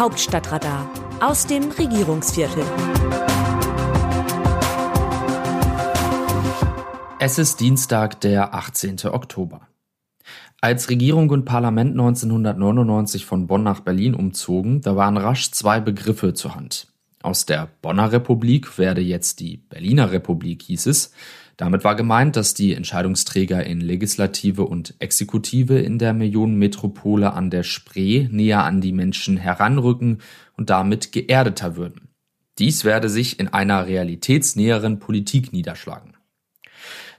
Hauptstadtradar aus dem Regierungsviertel. Es ist Dienstag, der 18. Oktober. Als Regierung und Parlament 1999 von Bonn nach Berlin umzogen, da waren rasch zwei Begriffe zur Hand. Aus der Bonner Republik werde jetzt die Berliner Republik, hieß es. Damit war gemeint, dass die Entscheidungsträger in Legislative und Exekutive in der Millionenmetropole an der Spree näher an die Menschen heranrücken und damit geerdeter würden. Dies werde sich in einer realitätsnäheren Politik niederschlagen.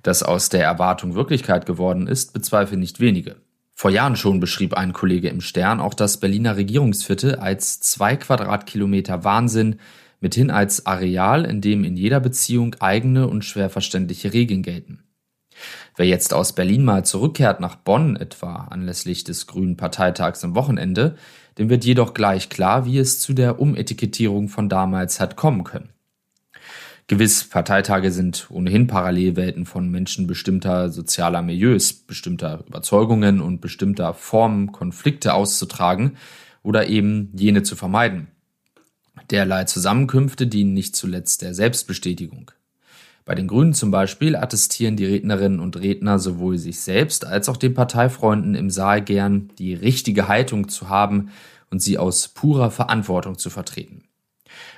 Dass aus der Erwartung Wirklichkeit geworden ist, bezweifeln nicht wenige. Vor Jahren schon beschrieb ein Kollege im Stern auch das Berliner Regierungsviertel als zwei Quadratkilometer Wahnsinn, mithin als Areal, in dem in jeder Beziehung eigene und schwer verständliche Regeln gelten. Wer jetzt aus Berlin mal zurückkehrt nach Bonn etwa anlässlich des Grünen Parteitags am Wochenende, dem wird jedoch gleich klar, wie es zu der Umetikettierung von damals hat kommen können. Gewiss, Parteitage sind ohnehin Parallelwelten von Menschen bestimmter sozialer Milieus, bestimmter Überzeugungen und bestimmter Formen Konflikte auszutragen oder eben jene zu vermeiden. Derlei Zusammenkünfte dienen nicht zuletzt der Selbstbestätigung. Bei den Grünen zum Beispiel attestieren die Rednerinnen und Redner sowohl sich selbst als auch den Parteifreunden im Saal gern, die richtige Haltung zu haben und sie aus purer Verantwortung zu vertreten.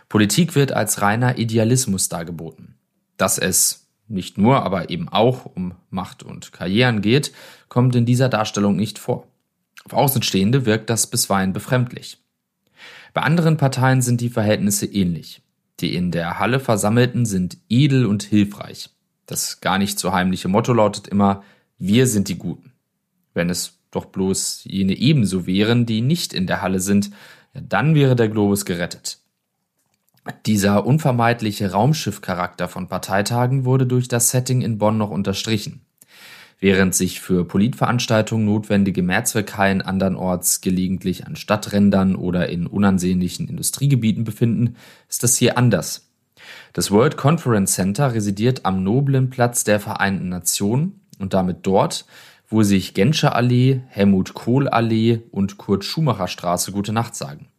Politik wird als reiner Idealismus dargeboten. Dass es nicht nur, aber eben auch um Macht und Karrieren geht, kommt in dieser Darstellung nicht vor. Auf Außenstehende wirkt das bisweilen befremdlich. Bei anderen Parteien sind die Verhältnisse ähnlich. Die in der Halle Versammelten sind edel und hilfreich. Das gar nicht so heimliche Motto lautet immer, wir sind die Guten. Wenn es doch bloß jene ebenso wären, die nicht in der Halle sind, dann wäre der Globus gerettet. Dieser unvermeidliche Raumschiffcharakter von Parteitagen wurde durch das Setting in Bonn noch unterstrichen. Während sich für Politveranstaltungen notwendige Mehrzweckhallen andernorts gelegentlich an Stadträndern oder in unansehnlichen Industriegebieten befinden, ist das hier anders. Das World Conference Center residiert am noblen Platz der Vereinten Nationen und damit dort, wo sich Genscher Allee, Helmut Kohl Allee und Kurt Schumacher Straße gute Nacht sagen.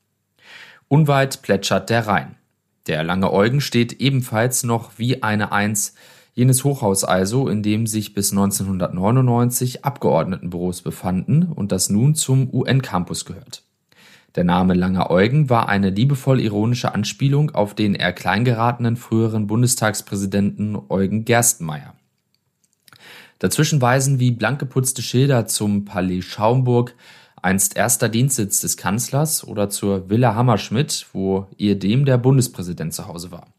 Unweit plätschert der Rhein. Der lange Eugen steht ebenfalls noch wie eine Eins Jenes Hochhaus also, in dem sich bis 1999 Abgeordnetenbüros befanden und das nun zum UN-Campus gehört. Der Name Langer Eugen war eine liebevoll ironische Anspielung auf den eher kleingeratenen früheren Bundestagspräsidenten Eugen Gerstenmaier. Dazwischen weisen wie blank geputzte Schilder zum Palais Schaumburg, einst erster Dienstsitz des Kanzlers, oder zur Villa Hammerschmidt, wo ehedem der Bundespräsident zu Hause war.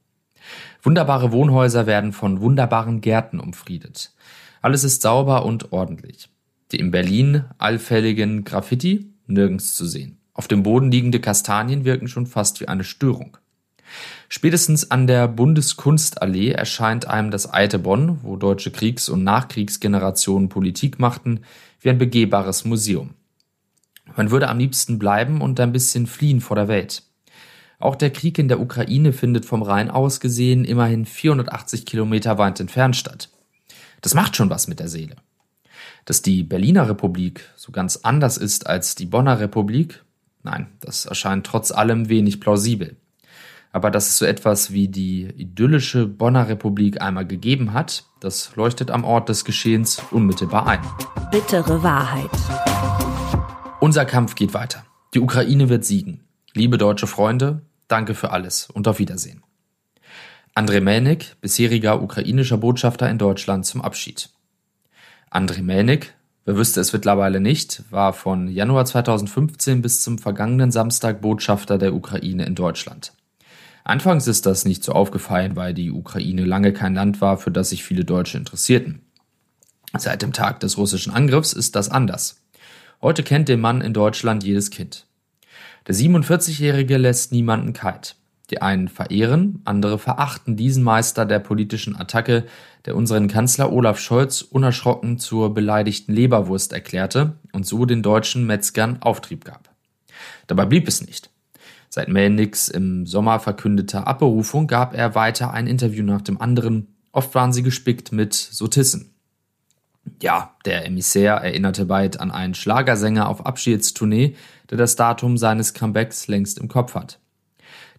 Wunderbare Wohnhäuser werden von wunderbaren Gärten umfriedet. Alles ist sauber und ordentlich. Die in Berlin allfälligen Graffiti nirgends zu sehen. Auf dem Boden liegende Kastanien wirken schon fast wie eine Störung. Spätestens an der Bundeskunstallee erscheint einem das alte Bonn, wo deutsche Kriegs- und Nachkriegsgenerationen Politik machten, wie ein begehbares Museum. Man würde am liebsten bleiben und ein bisschen fliehen vor der Welt. Auch der Krieg in der Ukraine findet vom Rhein aus gesehen immerhin 480 Kilometer weit entfernt statt. Das macht schon was mit der Seele. Dass die Berliner Republik so ganz anders ist als die Bonner Republik, nein, das erscheint trotz allem wenig plausibel. Aber dass es so etwas wie die idyllische Bonner Republik einmal gegeben hat, das leuchtet am Ort des Geschehens unmittelbar ein. Bittere Wahrheit. Unser Kampf geht weiter. Die Ukraine wird siegen. Liebe deutsche Freunde, danke für alles und auf Wiedersehen. Andrei Melnik, bisheriger ukrainischer Botschafter in Deutschland zum Abschied. Andrei Melnik, wer wüsste es mittlerweile nicht, war von Januar 2015 bis zum vergangenen Samstag Botschafter der Ukraine in Deutschland. Anfangs ist das nicht so aufgefallen, weil die Ukraine lange kein Land war, für das sich viele Deutsche interessierten. Seit dem Tag des russischen Angriffs ist das anders. Heute kennt den Mann in Deutschland jedes Kind. Der 47-Jährige lässt niemanden kalt. Die einen verehren, andere verachten diesen Meister der politischen Attacke, der unseren Kanzler Olaf Scholz unerschrocken zur beleidigten Leberwurst erklärte und so den deutschen Metzgern Auftrieb gab. Dabei blieb es nicht. Seit Melnix im Sommer verkündeter Abberufung gab er weiter ein Interview nach dem anderen, oft waren sie gespickt mit Sotissen. Ja, der Emissär erinnerte bald an einen Schlagersänger auf Abschiedstournee, der das Datum seines Comebacks längst im Kopf hat.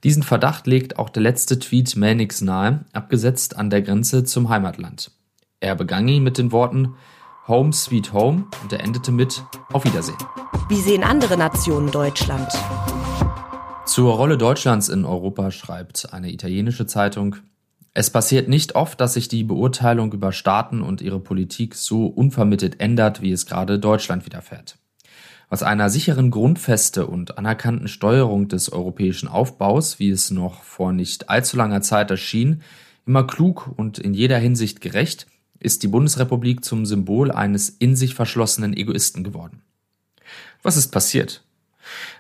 Diesen Verdacht legt auch der letzte Tweet Manix nahe, abgesetzt an der Grenze zum Heimatland. Er begann ihn mit den Worten Home Sweet Home und er endete mit Auf Wiedersehen. Wie sehen andere Nationen Deutschland? Zur Rolle Deutschlands in Europa schreibt eine italienische Zeitung, es passiert nicht oft, dass sich die Beurteilung über Staaten und ihre Politik so unvermittelt ändert, wie es gerade Deutschland widerfährt. Was einer sicheren Grundfeste und anerkannten Steuerung des europäischen Aufbaus, wie es noch vor nicht allzu langer Zeit erschien, immer klug und in jeder Hinsicht gerecht, ist die Bundesrepublik zum Symbol eines in sich verschlossenen Egoisten geworden. Was ist passiert?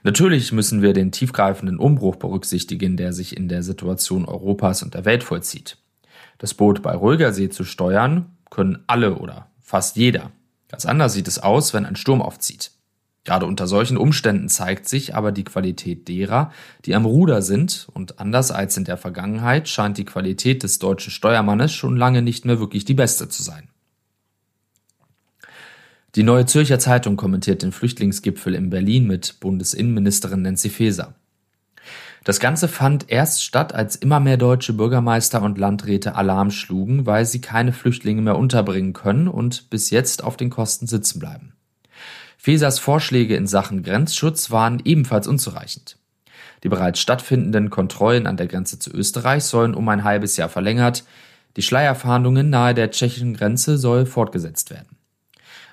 Natürlich müssen wir den tiefgreifenden Umbruch berücksichtigen, der sich in der Situation Europas und der Welt vollzieht. Das Boot bei ruhiger See zu steuern, können alle oder fast jeder. Ganz anders sieht es aus, wenn ein Sturm aufzieht. Gerade unter solchen Umständen zeigt sich aber die Qualität derer, die am Ruder sind, und anders als in der Vergangenheit scheint die Qualität des deutschen Steuermannes schon lange nicht mehr wirklich die beste zu sein. Die Neue Zürcher Zeitung kommentiert den Flüchtlingsgipfel in Berlin mit Bundesinnenministerin Nancy Faeser. Das Ganze fand erst statt, als immer mehr deutsche Bürgermeister und Landräte Alarm schlugen, weil sie keine Flüchtlinge mehr unterbringen können und bis jetzt auf den Kosten sitzen bleiben. Fesers Vorschläge in Sachen Grenzschutz waren ebenfalls unzureichend. Die bereits stattfindenden Kontrollen an der Grenze zu Österreich sollen um ein halbes Jahr verlängert, die Schleierfahndungen nahe der tschechischen Grenze soll fortgesetzt werden.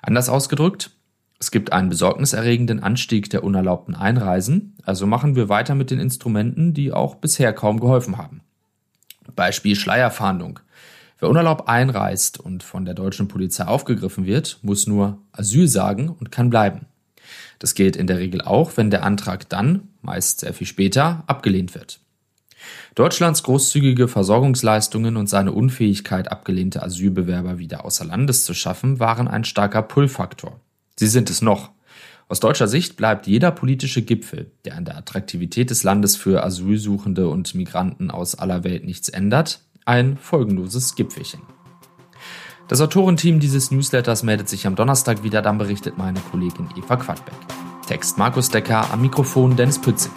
Anders ausgedrückt, es gibt einen besorgniserregenden Anstieg der unerlaubten Einreisen, also machen wir weiter mit den Instrumenten, die auch bisher kaum geholfen haben. Beispiel Schleierfahndung. Wer unerlaubt einreist und von der deutschen Polizei aufgegriffen wird, muss nur Asyl sagen und kann bleiben. Das gilt in der Regel auch, wenn der Antrag dann, meist sehr viel später, abgelehnt wird. Deutschlands großzügige Versorgungsleistungen und seine Unfähigkeit, abgelehnte Asylbewerber wieder außer Landes zu schaffen, waren ein starker Pull-Faktor. Sie sind es noch. Aus deutscher Sicht bleibt jeder politische Gipfel, der an der Attraktivität des Landes für Asylsuchende und Migranten aus aller Welt nichts ändert, ein folgenloses Gipfelchen. Das Autorenteam dieses Newsletters meldet sich am Donnerstag wieder, dann berichtet meine Kollegin Eva Quadbeck. Text Markus Decker, am Mikrofon Dennis Pützig.